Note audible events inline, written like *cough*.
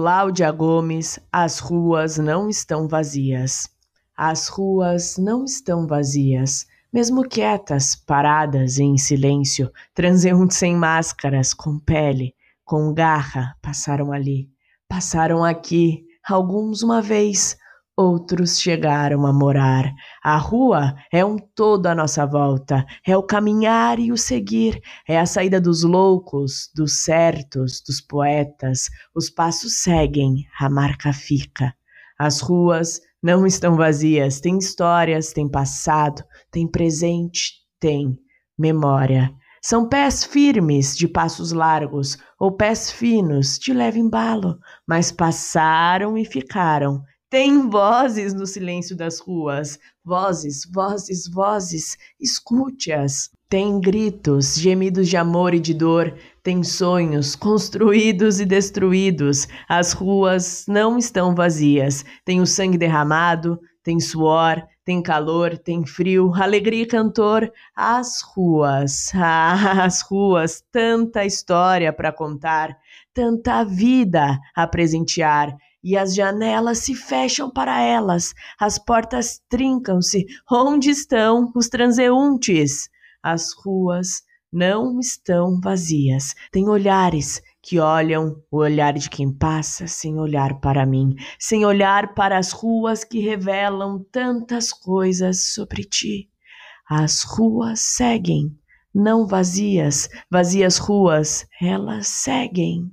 Cláudia Gomes, as ruas não estão vazias. As ruas não estão vazias, mesmo quietas, paradas em silêncio, transeuntes sem máscaras, com pele, com garra, passaram ali, passaram aqui, alguns uma vez, outros chegaram a morar. A rua é um todo à nossa volta, é o caminhar e o seguir, é a saída dos loucos, dos certos, dos poetas. Os passos seguem, a marca fica. As ruas não estão vazias, tem histórias, tem passado, tem presente, tem memória. São pés firmes de passos largos ou pés finos de leve embalo, mas passaram e ficaram tem vozes no silêncio das ruas, vozes, vozes, vozes, escute-as. Tem gritos, gemidos de amor e de dor, tem sonhos construídos e destruídos. As ruas não estão vazias. Tem o sangue derramado, tem suor, tem calor, tem frio, alegria e cantor. As ruas, ah, *laughs* as ruas, tanta história para contar, tanta vida a presentear e as janelas se fecham para elas, as portas trincam-se. Onde estão os transeuntes? As ruas não estão vazias. Tem olhares que olham o olhar de quem passa sem olhar para mim, sem olhar para as ruas que revelam tantas coisas sobre ti. As ruas seguem, não vazias, vazias ruas, elas seguem.